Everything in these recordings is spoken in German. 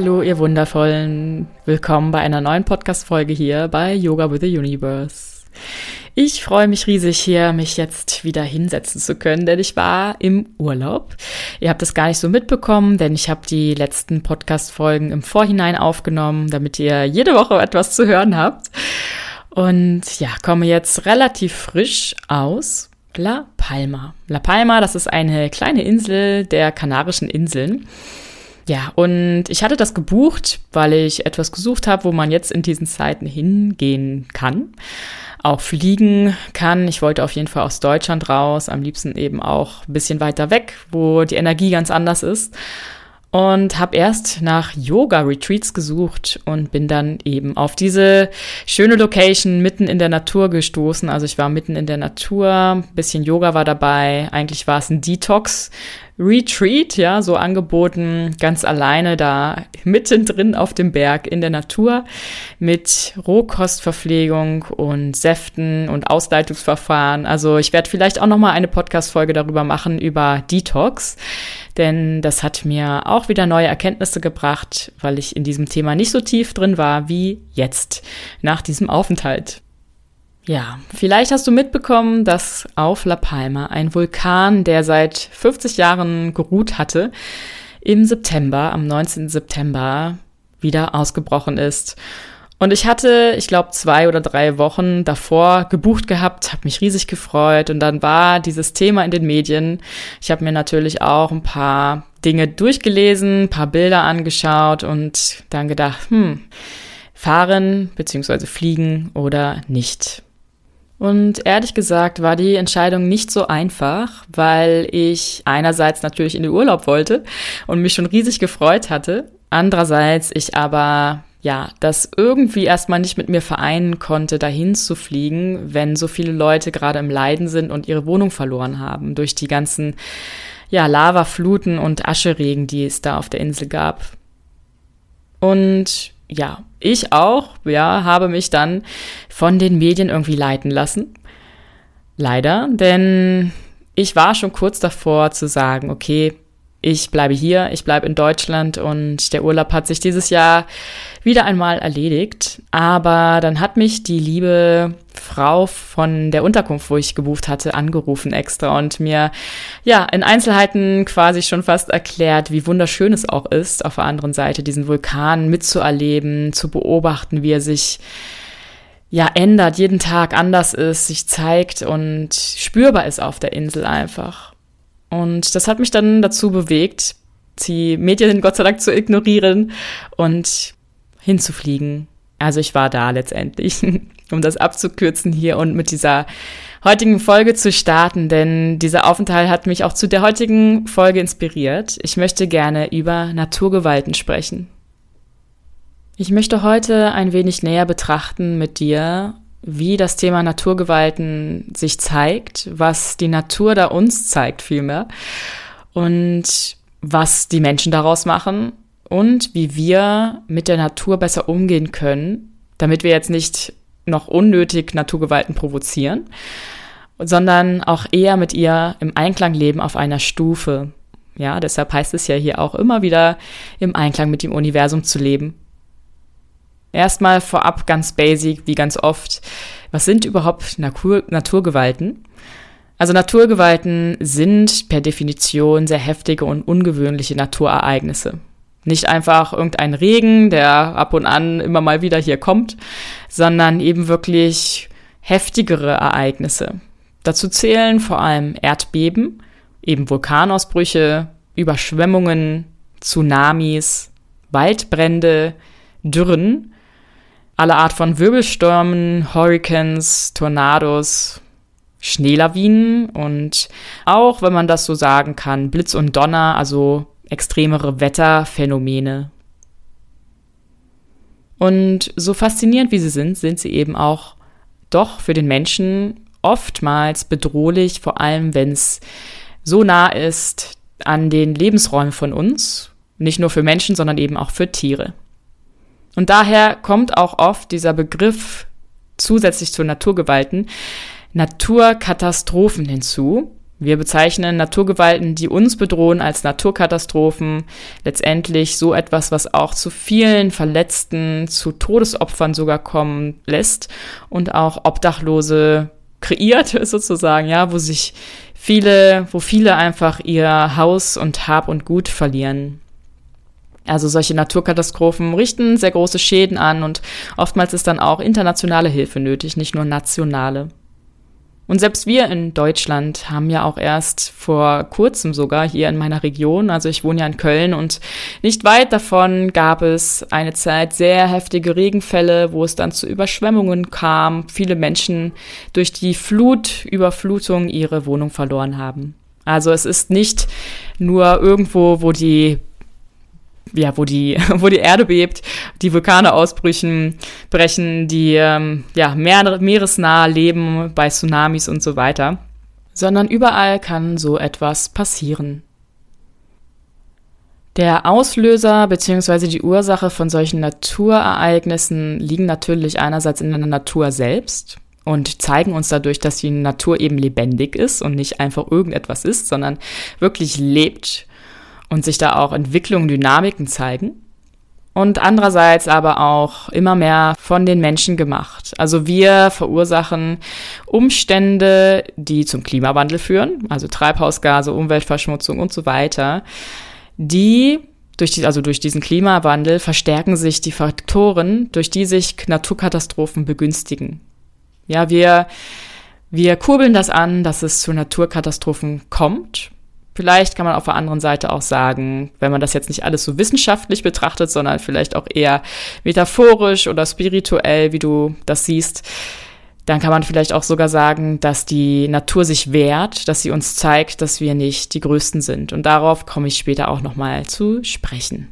Hallo, ihr Wundervollen. Willkommen bei einer neuen Podcast-Folge hier bei Yoga with the Universe. Ich freue mich riesig hier, mich jetzt wieder hinsetzen zu können, denn ich war im Urlaub. Ihr habt es gar nicht so mitbekommen, denn ich habe die letzten Podcast-Folgen im Vorhinein aufgenommen, damit ihr jede Woche etwas zu hören habt. Und ja, komme jetzt relativ frisch aus La Palma. La Palma, das ist eine kleine Insel der Kanarischen Inseln. Ja, und ich hatte das gebucht, weil ich etwas gesucht habe, wo man jetzt in diesen Zeiten hingehen kann. Auch fliegen kann. Ich wollte auf jeden Fall aus Deutschland raus, am liebsten eben auch ein bisschen weiter weg, wo die Energie ganz anders ist und habe erst nach Yoga-Retreats gesucht und bin dann eben auf diese schöne Location mitten in der Natur gestoßen. Also ich war mitten in der Natur, bisschen Yoga war dabei. Eigentlich war es ein Detox Retreat, ja, so angeboten, ganz alleine da mittendrin auf dem Berg in der Natur mit Rohkostverpflegung und Säften und Ausleitungsverfahren. Also ich werde vielleicht auch noch mal eine Podcast-Folge darüber machen über Detox, denn das hat mir auch wieder neue Erkenntnisse gebracht, weil ich in diesem Thema nicht so tief drin war wie jetzt nach diesem Aufenthalt. Ja, vielleicht hast du mitbekommen, dass auf La Palma ein Vulkan, der seit 50 Jahren geruht hatte, im September, am 19. September, wieder ausgebrochen ist. Und ich hatte, ich glaube, zwei oder drei Wochen davor gebucht gehabt, habe mich riesig gefreut und dann war dieses Thema in den Medien. Ich habe mir natürlich auch ein paar Dinge durchgelesen, ein paar Bilder angeschaut und dann gedacht, hm, fahren bzw. fliegen oder nicht. Und ehrlich gesagt war die Entscheidung nicht so einfach, weil ich einerseits natürlich in den Urlaub wollte und mich schon riesig gefreut hatte. Andererseits ich aber ja, das irgendwie erstmal nicht mit mir vereinen konnte, dahin zu fliegen, wenn so viele Leute gerade im Leiden sind und ihre Wohnung verloren haben durch die ganzen ja, Lavafluten und Ascheregen, die es da auf der Insel gab. Und ja, ich auch, ja, habe mich dann von den Medien irgendwie leiten lassen. Leider, denn ich war schon kurz davor zu sagen, okay, ich bleibe hier, ich bleibe in Deutschland und der Urlaub hat sich dieses Jahr wieder einmal erledigt. Aber dann hat mich die liebe Frau von der Unterkunft, wo ich gebucht hatte, angerufen extra und mir ja in Einzelheiten quasi schon fast erklärt, wie wunderschön es auch ist, auf der anderen Seite diesen Vulkan mitzuerleben, zu beobachten, wie er sich ja ändert, jeden Tag anders ist, sich zeigt und spürbar ist auf der Insel einfach. Und das hat mich dann dazu bewegt, die Medien Gott sei Dank zu ignorieren und hinzufliegen. Also ich war da letztendlich, um das abzukürzen hier und mit dieser heutigen Folge zu starten, denn dieser Aufenthalt hat mich auch zu der heutigen Folge inspiriert. Ich möchte gerne über Naturgewalten sprechen. Ich möchte heute ein wenig näher betrachten mit dir, wie das Thema Naturgewalten sich zeigt, was die Natur da uns zeigt vielmehr und was die Menschen daraus machen und wie wir mit der Natur besser umgehen können, damit wir jetzt nicht noch unnötig Naturgewalten provozieren, sondern auch eher mit ihr im Einklang leben auf einer Stufe. Ja, deshalb heißt es ja hier auch immer wieder im Einklang mit dem Universum zu leben Erstmal vorab ganz basic, wie ganz oft. Was sind überhaupt Natur Naturgewalten? Also Naturgewalten sind per Definition sehr heftige und ungewöhnliche Naturereignisse. Nicht einfach irgendein Regen, der ab und an immer mal wieder hier kommt, sondern eben wirklich heftigere Ereignisse. Dazu zählen vor allem Erdbeben, eben Vulkanausbrüche, Überschwemmungen, Tsunamis, Waldbrände, Dürren alle Art von Wirbelstürmen, Hurricanes, Tornados, Schneelawinen und auch, wenn man das so sagen kann, Blitz und Donner, also extremere Wetterphänomene. Und so faszinierend wie sie sind, sind sie eben auch doch für den Menschen oftmals bedrohlich, vor allem wenn es so nah ist an den Lebensräumen von uns, nicht nur für Menschen, sondern eben auch für Tiere. Und daher kommt auch oft dieser Begriff zusätzlich zu Naturgewalten Naturkatastrophen hinzu, Wir bezeichnen Naturgewalten, die uns bedrohen, als Naturkatastrophen. Letztendlich so etwas, was auch zu vielen Verletzten, zu Todesopfern sogar kommen lässt und auch Obdachlose kreiert sozusagen, ja, wo sich viele, wo viele einfach ihr Haus und Hab und Gut verlieren. Also solche Naturkatastrophen richten sehr große Schäden an und oftmals ist dann auch internationale Hilfe nötig, nicht nur nationale. Und selbst wir in Deutschland haben ja auch erst vor kurzem sogar hier in meiner Region, also ich wohne ja in Köln und nicht weit davon gab es eine Zeit sehr heftige Regenfälle, wo es dann zu Überschwemmungen kam, viele Menschen durch die Flut, Überflutung ihre Wohnung verloren haben. Also es ist nicht nur irgendwo, wo die ja, wo die, wo die Erde bebt, die Vulkane ausbrüchen, brechen, die ähm, ja, Meer, meeresnah leben bei Tsunamis und so weiter, sondern überall kann so etwas passieren. Der Auslöser bzw. die Ursache von solchen Naturereignissen liegen natürlich einerseits in der Natur selbst und zeigen uns dadurch, dass die Natur eben lebendig ist und nicht einfach irgendetwas ist, sondern wirklich lebt und sich da auch Entwicklungen, Dynamiken zeigen. Und andererseits aber auch immer mehr von den Menschen gemacht. Also wir verursachen Umstände, die zum Klimawandel führen, also Treibhausgase, Umweltverschmutzung und so weiter, die durch die, also durch diesen Klimawandel verstärken sich die Faktoren, durch die sich Naturkatastrophen begünstigen. Ja, wir, wir kurbeln das an, dass es zu Naturkatastrophen kommt Vielleicht kann man auf der anderen Seite auch sagen, wenn man das jetzt nicht alles so wissenschaftlich betrachtet, sondern vielleicht auch eher metaphorisch oder spirituell, wie du das siehst, dann kann man vielleicht auch sogar sagen, dass die Natur sich wehrt, dass sie uns zeigt, dass wir nicht die Größten sind. Und darauf komme ich später auch nochmal zu sprechen.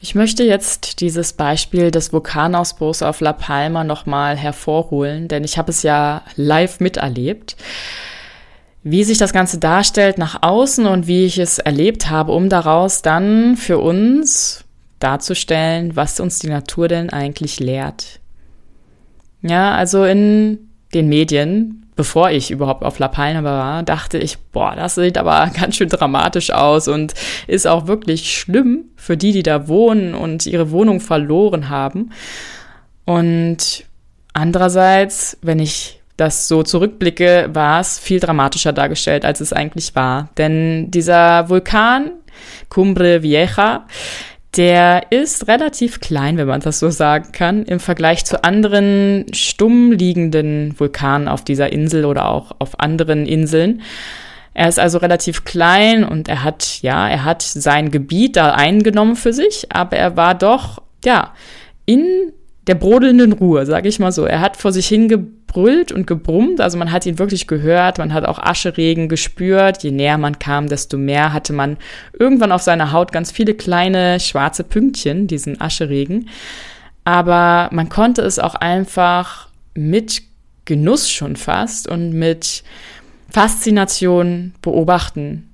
Ich möchte jetzt dieses Beispiel des Vulkanausbruchs auf La Palma nochmal hervorholen, denn ich habe es ja live miterlebt wie sich das Ganze darstellt nach außen und wie ich es erlebt habe, um daraus dann für uns darzustellen, was uns die Natur denn eigentlich lehrt. Ja, also in den Medien, bevor ich überhaupt auf La Palma war, dachte ich, boah, das sieht aber ganz schön dramatisch aus und ist auch wirklich schlimm für die, die da wohnen und ihre Wohnung verloren haben. Und andererseits, wenn ich das so zurückblicke, war es viel dramatischer dargestellt, als es eigentlich war. Denn dieser Vulkan, Cumbre Vieja, der ist relativ klein, wenn man das so sagen kann, im Vergleich zu anderen stumm liegenden Vulkanen auf dieser Insel oder auch auf anderen Inseln. Er ist also relativ klein und er hat, ja, er hat sein Gebiet da eingenommen für sich, aber er war doch, ja, in der brodelnden Ruhe, sage ich mal so. Er hat vor sich hingebrüllt und gebrummt, also man hat ihn wirklich gehört, man hat auch Ascheregen gespürt. Je näher man kam, desto mehr hatte man irgendwann auf seiner Haut ganz viele kleine schwarze Pünktchen, diesen Ascheregen. Aber man konnte es auch einfach mit Genuss schon fast und mit Faszination beobachten.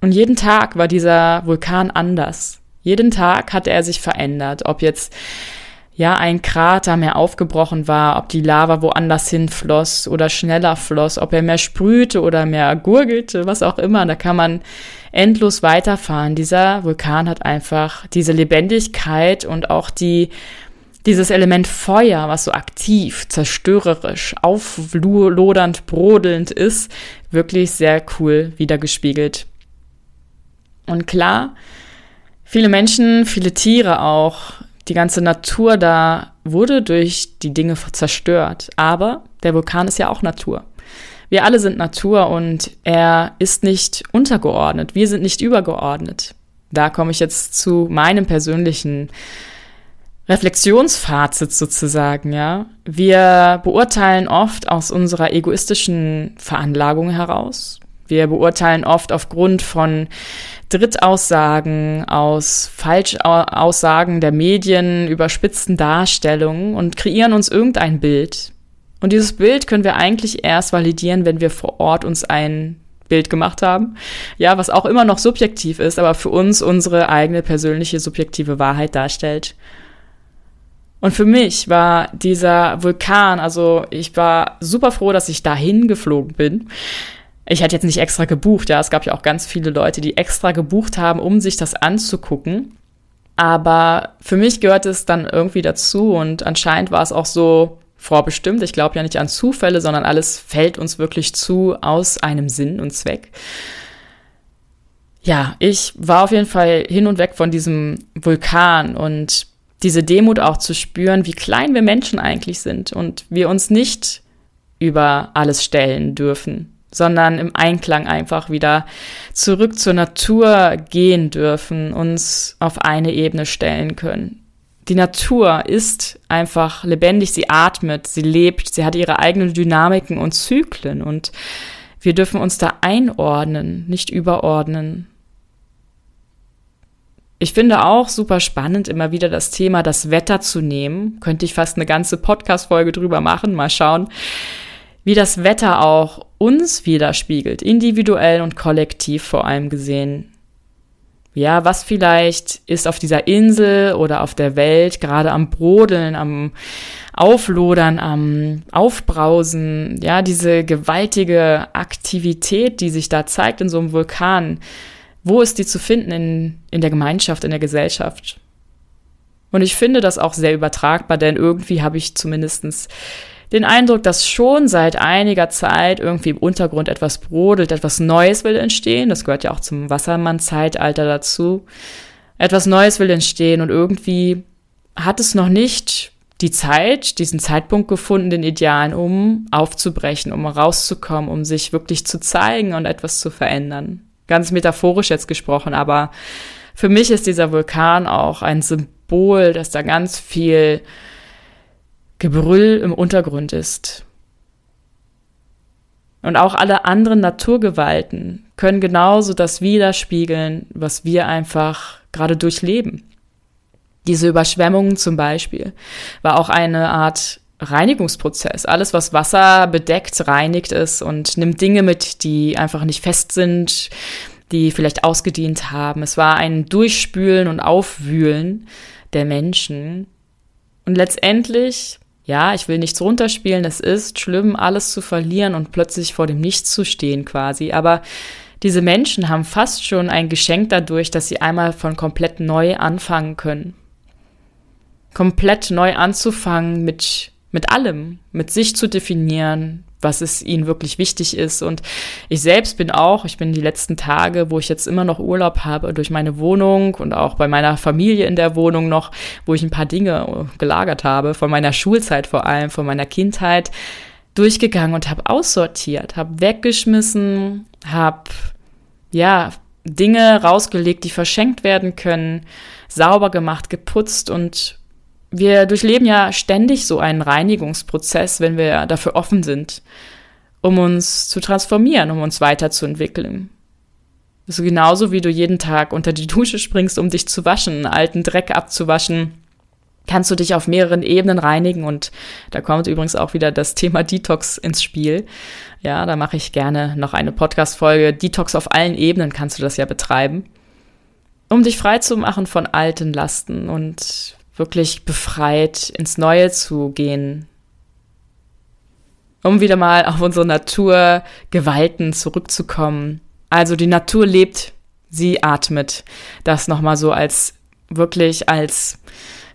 Und jeden Tag war dieser Vulkan anders. Jeden Tag hatte er sich verändert, ob jetzt ja, ein Krater mehr aufgebrochen war, ob die Lava woanders hinfloss oder schneller floss, ob er mehr sprühte oder mehr gurgelte, was auch immer. Da kann man endlos weiterfahren. Dieser Vulkan hat einfach diese Lebendigkeit und auch die, dieses Element Feuer, was so aktiv, zerstörerisch, auflodernd, brodelnd ist, wirklich sehr cool wiedergespiegelt. Und klar, viele Menschen, viele Tiere auch die ganze Natur da wurde durch die Dinge zerstört. Aber der Vulkan ist ja auch Natur. Wir alle sind Natur und er ist nicht untergeordnet. Wir sind nicht übergeordnet. Da komme ich jetzt zu meinem persönlichen Reflexionsfazit sozusagen, ja. Wir beurteilen oft aus unserer egoistischen Veranlagung heraus. Wir beurteilen oft aufgrund von Drittaussagen, aus Falschaussagen der Medien, überspitzten Darstellungen und kreieren uns irgendein Bild. Und dieses Bild können wir eigentlich erst validieren, wenn wir vor Ort uns ein Bild gemacht haben. Ja, was auch immer noch subjektiv ist, aber für uns unsere eigene persönliche subjektive Wahrheit darstellt. Und für mich war dieser Vulkan, also ich war super froh, dass ich dahin geflogen bin, Ich hätte jetzt nicht extra gebucht, ja, es gab ja auch ganz viele Leute, die extra gebucht haben, um sich das anzugucken. Aber für mich gehört es dann irgendwie dazu und anscheinend war es auch so vorbestimmt. Ich glaube ja nicht an Zufälle, sondern alles fällt uns wirklich zu aus einem Sinn und Zweck. Ja, ich war auf jeden Fall hin und weg von diesem Vulkan und diese Demut auch zu spüren, wie klein wir Menschen eigentlich sind und wir uns nicht über alles stellen dürfen sondern im Einklang einfach wieder zurück zur Natur gehen dürfen, uns auf eine Ebene stellen können. Die Natur ist einfach lebendig, sie atmet, sie lebt, sie hat ihre eigenen Dynamiken und Zyklen und wir dürfen uns da einordnen, nicht überordnen. Ich finde auch super spannend, immer wieder das Thema das Wetter zu nehmen. Könnte ich fast eine ganze Podcast-Folge drüber machen. Mal schauen, wie das Wetter auch uns widerspiegelt, individuell und kollektiv vor allem gesehen. Ja, was vielleicht ist auf dieser Insel oder auf der Welt gerade am Brodeln, am Auflodern, am Aufbrausen, ja, diese gewaltige Aktivität, die sich da zeigt in so einem Vulkan, wo ist die zu finden in, in der Gemeinschaft, in der Gesellschaft? Und ich finde das auch sehr übertragbar, denn irgendwie habe ich zumindestens den Eindruck, dass schon seit einiger Zeit irgendwie im Untergrund etwas brodelt, etwas Neues will entstehen. Das gehört ja auch zum Wassermann-Zeitalter dazu. Etwas Neues will entstehen und irgendwie hat es noch nicht die Zeit, diesen Zeitpunkt gefunden, den Idealen, um aufzubrechen, um rauszukommen, um sich wirklich zu zeigen und etwas zu verändern. Ganz metaphorisch jetzt gesprochen, aber für mich ist dieser Vulkan auch ein Symbol, dass da ganz viel Gebrüll im Untergrund ist. Und auch alle anderen Naturgewalten können genauso das widerspiegeln, was wir einfach gerade durchleben. Diese Überschwemmungen zum Beispiel war auch eine Art Reinigungsprozess. Alles, was Wasser bedeckt, reinigt es und nimmt Dinge mit, die einfach nicht fest sind, die vielleicht ausgedient haben. Es war ein Durchspülen und Aufwühlen der Menschen. Und letztendlich ja, ich will nichts runterspielen, es ist schlimm, alles zu verlieren und plötzlich vor dem Nichts zu stehen quasi. Aber diese Menschen haben fast schon ein Geschenk dadurch, dass sie einmal von komplett neu anfangen können. Komplett neu anzufangen mit, mit allem, mit sich zu definieren, was es ihnen wirklich wichtig ist. Und ich selbst bin auch, ich bin die letzten Tage, wo ich jetzt immer noch Urlaub habe, durch meine Wohnung und auch bei meiner Familie in der Wohnung noch, wo ich ein paar Dinge gelagert habe, von meiner Schulzeit vor allem, von meiner Kindheit, durchgegangen und habe aussortiert, habe weggeschmissen, habe ja Dinge rausgelegt, die verschenkt werden können, sauber gemacht, geputzt und wir durchleben ja ständig so einen Reinigungsprozess, wenn wir dafür offen sind, um uns zu transformieren, um uns weiterzuentwickeln. Ist genauso wie du jeden Tag unter die Dusche springst, um dich zu waschen, alten Dreck abzuwaschen, kannst du dich auf mehreren Ebenen reinigen und da kommt übrigens auch wieder das Thema Detox ins Spiel. Ja, da mache ich gerne noch eine Podcast-Folge. Detox auf allen Ebenen kannst du das ja betreiben, um dich frei zu machen von alten Lasten und wirklich befreit ins Neue zu gehen, um wieder mal auf unsere Naturgewalten zurückzukommen. Also die Natur lebt, sie atmet. Das nochmal so als wirklich als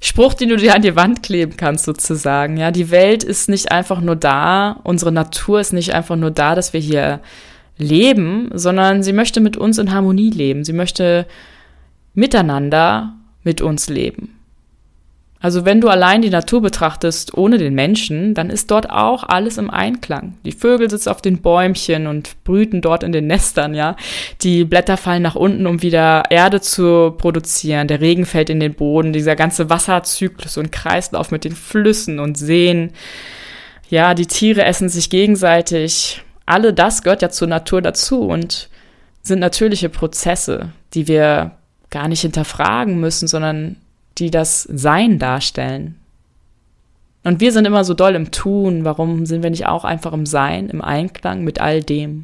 Spruch, den du dir an die Wand kleben kannst, sozusagen. Ja, die Welt ist nicht einfach nur da, unsere Natur ist nicht einfach nur da, dass wir hier leben, sondern sie möchte mit uns in Harmonie leben. Sie möchte miteinander mit uns leben. Also wenn du allein die Natur betrachtest, ohne den Menschen, dann ist dort auch alles im Einklang. Die Vögel sitzen auf den Bäumchen und brüten dort in den Nestern, ja. Die Blätter fallen nach unten, um wieder Erde zu produzieren. Der Regen fällt in den Boden. Dieser ganze Wasserzyklus und Kreislauf mit den Flüssen und Seen. Ja, die Tiere essen sich gegenseitig. Alle das gehört ja zur Natur dazu und sind natürliche Prozesse, die wir gar nicht hinterfragen müssen, sondern die das Sein darstellen. Und wir sind immer so doll im Tun. Warum sind wir nicht auch einfach im Sein, im Einklang mit all dem?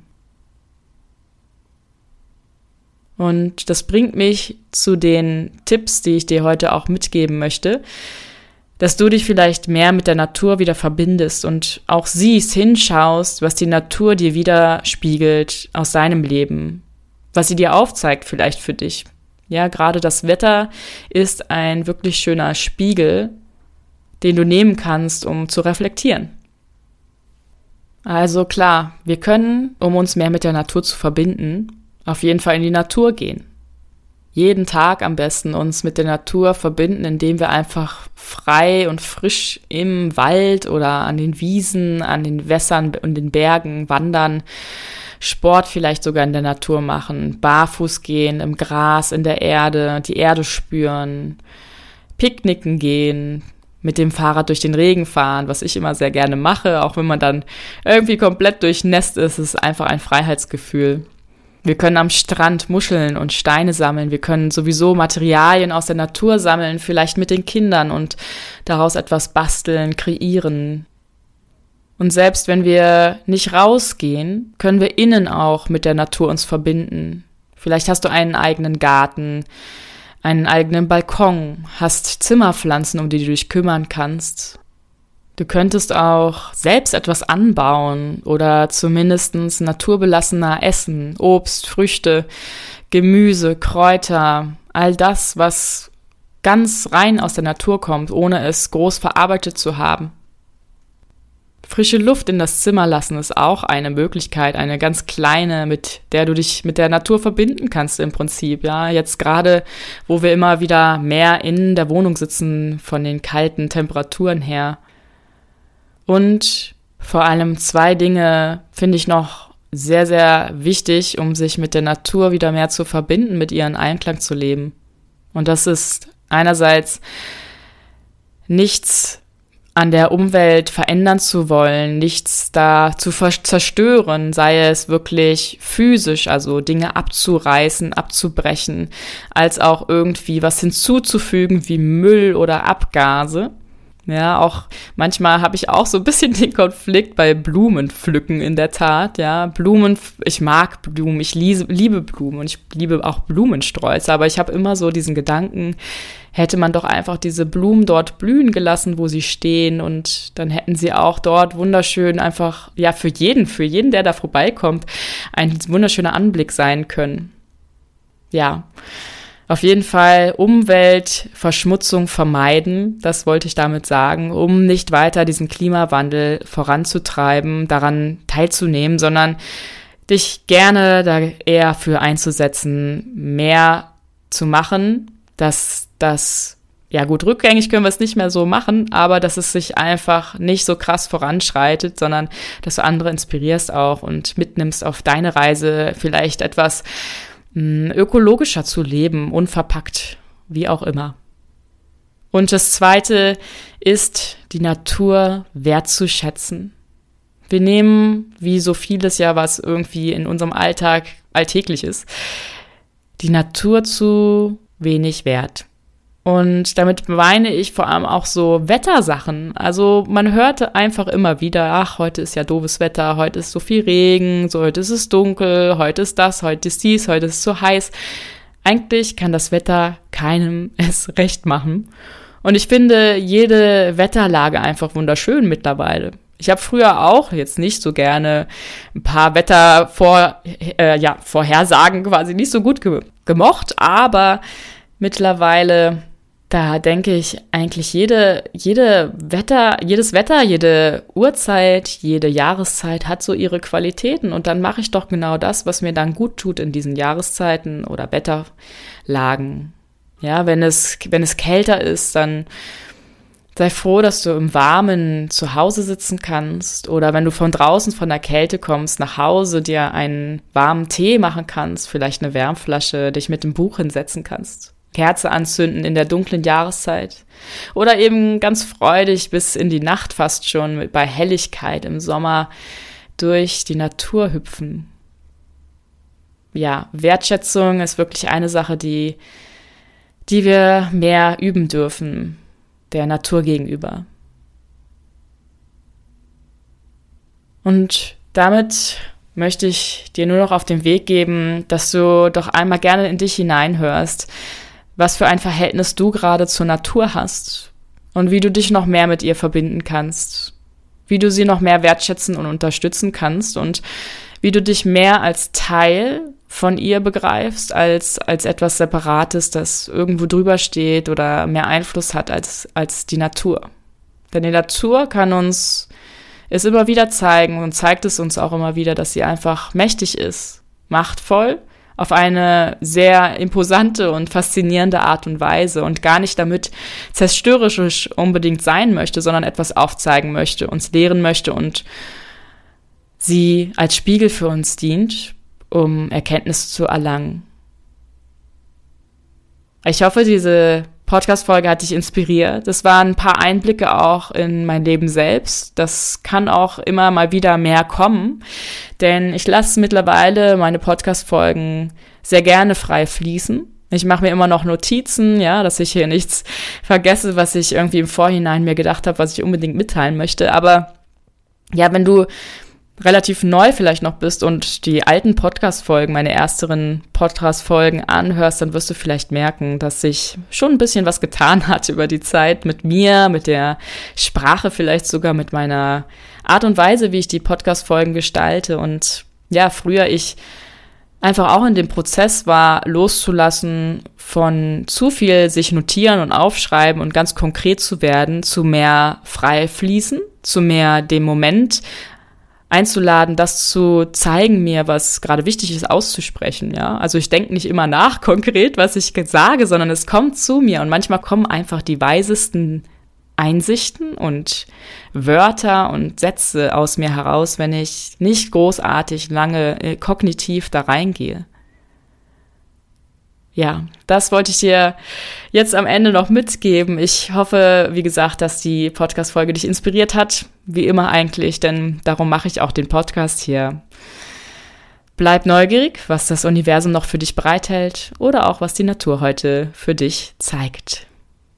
Und das bringt mich zu den Tipps, die ich dir heute auch mitgeben möchte. dass du dich vielleicht mehr mit der Natur wieder verbindest und auch siehst, hinschaust, was die Natur dir wieder spiegelt aus seinem Leben, was sie dir aufzeigt vielleicht für dich. Ja, gerade das Wetter ist ein wirklich schöner Spiegel, den du nehmen kannst, um zu reflektieren. Also klar, wir können, um uns mehr mit der Natur zu verbinden, auf jeden Fall in die Natur gehen jeden Tag am besten uns mit der Natur verbinden, indem wir einfach frei und frisch im Wald oder an den Wiesen, an den Wässern und den Bergen wandern, Sport vielleicht sogar in der Natur machen, barfuß gehen, im Gras, in der Erde, die Erde spüren, picknicken gehen, mit dem Fahrrad durch den Regen fahren, was ich immer sehr gerne mache, auch wenn man dann irgendwie komplett durchnässt ist, ist einfach ein Freiheitsgefühl. Wir können am Strand Muscheln und Steine sammeln. Wir können sowieso Materialien aus der Natur sammeln, vielleicht mit den Kindern und daraus etwas basteln, kreieren. Und selbst wenn wir nicht rausgehen, können wir innen auch mit der Natur uns verbinden. Vielleicht hast du einen eigenen Garten, einen eigenen Balkon, hast Zimmerpflanzen, um die du dich kümmern kannst. Du könntest auch selbst etwas anbauen oder zumindest naturbelassener essen, Obst, Früchte, Gemüse, Kräuter, all das, was ganz rein aus der Natur kommt, ohne es groß verarbeitet zu haben. Frische Luft in das Zimmer lassen ist auch eine Möglichkeit, eine ganz kleine, mit der du dich mit der Natur verbinden kannst im Prinzip. Ja, jetzt gerade, wo wir immer wieder mehr in der Wohnung sitzen von den kalten Temperaturen her, und vor allem zwei Dinge finde ich noch sehr, sehr wichtig, um sich mit der Natur wieder mehr zu verbinden, mit ihren Einklang zu leben. Und das ist einerseits nichts an der Umwelt verändern zu wollen, nichts da zu zerstören, sei es wirklich physisch, also Dinge abzureißen, abzubrechen, als auch irgendwie was hinzuzufügen wie Müll oder Abgase. Ja, auch manchmal habe ich auch so ein bisschen den Konflikt bei Blumenpflücken in der Tat. Ja, Blumen, ich mag Blumen, ich liebe, liebe Blumen und ich liebe auch Blumensträuße, aber ich habe immer so diesen Gedanken, hätte man doch einfach diese Blumen dort blühen gelassen, wo sie stehen und dann hätten sie auch dort wunderschön einfach, ja, für jeden, für jeden, der da vorbeikommt, ein wunderschöner Anblick sein können. Ja. Auf jeden Fall Umweltverschmutzung vermeiden, das wollte ich damit sagen, um nicht weiter diesen Klimawandel voranzutreiben, daran teilzunehmen, sondern dich gerne da eher für einzusetzen, mehr zu machen, dass das, ja gut, rückgängig können wir es nicht mehr so machen, aber dass es sich einfach nicht so krass voranschreitet, sondern dass du andere inspirierst auch und mitnimmst auf deine Reise vielleicht etwas, ökologischer zu leben, unverpackt, wie auch immer. Und das Zweite ist, die Natur wertzuschätzen. Wir nehmen, wie so vieles ja, was irgendwie in unserem Alltag alltäglich ist, die Natur zu wenig wert. Und damit meine ich vor allem auch so Wettersachen. Also man hörte einfach immer wieder, ach, heute ist ja doofes Wetter, heute ist so viel Regen, so heute ist es dunkel, heute ist das, heute ist dies, heute ist es so heiß. Eigentlich kann das Wetter keinem es recht machen. Und ich finde jede Wetterlage einfach wunderschön mittlerweile. Ich habe früher auch jetzt nicht so gerne ein paar Wettervor, äh, ja, quasi nicht so gut ge gemocht, aber mittlerweile da denke ich eigentlich jede, jede Wetter, jedes Wetter, jede Uhrzeit, jede Jahreszeit hat so ihre Qualitäten und dann mache ich doch genau das, was mir dann gut tut in diesen Jahreszeiten oder Wetterlagen. Ja, wenn es, wenn es kälter ist, dann sei froh, dass du im Warmen zu Hause sitzen kannst oder wenn du von draußen von der Kälte kommst, nach Hause dir einen warmen Tee machen kannst, vielleicht eine Wärmflasche, dich mit dem Buch hinsetzen kannst. Kerze anzünden in der dunklen Jahreszeit. Oder eben ganz freudig bis in die Nacht fast schon bei Helligkeit im Sommer durch die Natur hüpfen. Ja, Wertschätzung ist wirklich eine Sache, die, die wir mehr üben dürfen, der Natur gegenüber. Und damit möchte ich dir nur noch auf den Weg geben, dass du doch einmal gerne in dich hineinhörst, was für ein Verhältnis du gerade zur Natur hast. und wie du dich noch mehr mit ihr verbinden kannst, wie du sie noch mehr wertschätzen und unterstützen kannst und wie du dich mehr als Teil von ihr begreifst, als, als etwas Separates, das irgendwo drüber steht oder mehr Einfluss hat als, als die Natur. Denn die Natur kann uns es immer wieder zeigen und zeigt es uns auch immer wieder, dass sie einfach mächtig ist, machtvoll auf eine sehr imposante und faszinierende Art und Weise und gar nicht damit zerstörerisch unbedingt sein möchte, sondern etwas aufzeigen möchte, uns lehren möchte und sie als Spiegel für uns dient, um Erkenntnis zu erlangen. Ich hoffe, diese Podcast-Folge hat dich inspiriert. Das waren ein paar Einblicke auch in mein Leben selbst. Das kann auch immer mal wieder mehr kommen, denn ich lasse mittlerweile meine Podcast-Folgen sehr gerne frei fließen. Ich mache mir immer noch Notizen, ja, dass ich hier nichts vergesse, was ich irgendwie im Vorhinein mir gedacht habe, was ich unbedingt mitteilen möchte. Aber ja, wenn du relativ neu vielleicht noch bist und die alten Podcast-Folgen, meine ersteren Podcast-Folgen anhörst, dann wirst du vielleicht merken, dass sich schon ein bisschen was getan hat über die Zeit mit mir, mit der Sprache, vielleicht sogar mit meiner Art und Weise, wie ich die Podcast-Folgen gestalte. Und ja, früher ich einfach auch in dem Prozess war, loszulassen von zu viel sich notieren und aufschreiben und ganz konkret zu werden, zu mehr frei fließen, zu mehr dem Moment einzuladen, das zu zeigen mir, was gerade wichtig ist auszusprechen, ja. Also ich denke nicht immer nach konkret, was ich sage, sondern es kommt zu mir und manchmal kommen einfach die weisesten Einsichten und Wörter und Sätze aus mir heraus, wenn ich nicht großartig lange äh, kognitiv da reingehe ja, das wollte ich dir jetzt am Ende noch mitgeben. Ich hoffe, wie gesagt, dass die Podcast-Folge dich inspiriert hat. Wie immer eigentlich, denn darum mache ich auch den Podcast hier. Bleib neugierig, was das Universum noch für dich bereithält oder auch was die Natur heute für dich zeigt.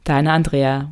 Deine Andrea.